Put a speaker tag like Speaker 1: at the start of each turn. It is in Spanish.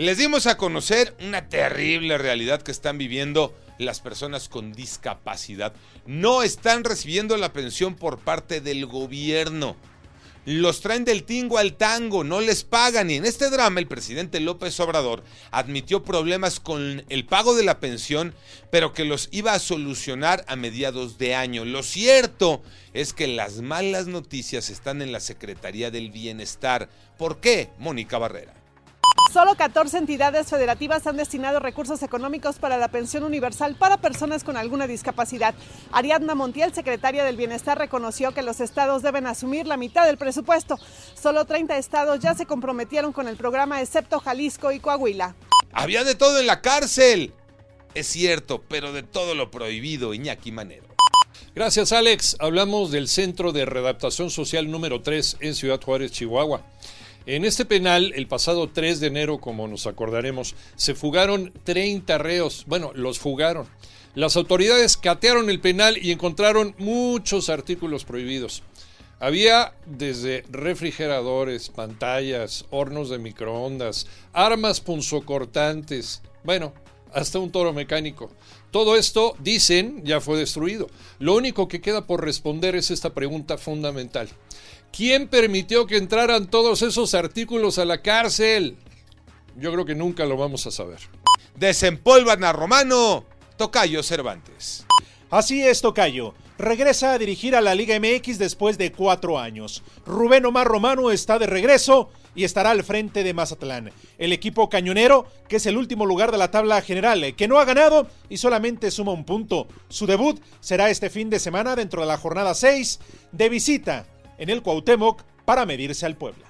Speaker 1: Les dimos a conocer una terrible realidad que están viviendo las personas con discapacidad. No están recibiendo la pensión por parte del gobierno. Los traen del tingo al tango, no les pagan. Y en este drama el presidente López Obrador admitió problemas con el pago de la pensión, pero que los iba a solucionar a mediados de año. Lo cierto es que las malas noticias están en la Secretaría del Bienestar. ¿Por qué, Mónica Barrera?
Speaker 2: Solo 14 entidades federativas han destinado recursos económicos para la pensión universal para personas con alguna discapacidad. Ariadna Montiel, secretaria del Bienestar, reconoció que los estados deben asumir la mitad del presupuesto. Solo 30 estados ya se comprometieron con el programa, excepto Jalisco y Coahuila.
Speaker 1: Había de todo en la cárcel. Es cierto, pero de todo lo prohibido, Iñaki Manero.
Speaker 3: Gracias, Alex. Hablamos del Centro de Readaptación Social número 3 en Ciudad Juárez, Chihuahua. En este penal, el pasado 3 de enero, como nos acordaremos, se fugaron 30 reos. Bueno, los fugaron. Las autoridades catearon el penal y encontraron muchos artículos prohibidos. Había desde refrigeradores, pantallas, hornos de microondas, armas punzocortantes, bueno, hasta un toro mecánico. Todo esto, dicen, ya fue destruido. Lo único que queda por responder es esta pregunta fundamental. ¿Quién permitió que entraran todos esos artículos a la cárcel? Yo creo que nunca lo vamos a saber.
Speaker 1: Desempolvan a Romano, Tocayo Cervantes.
Speaker 4: Así es, Tocayo. Regresa a dirigir a la Liga MX después de cuatro años. Rubén Omar Romano está de regreso y estará al frente de Mazatlán. El equipo cañonero, que es el último lugar de la tabla general, que no ha ganado y solamente suma un punto. Su debut será este fin de semana dentro de la jornada 6 de visita en el Cuauhtémoc para medirse al Puebla.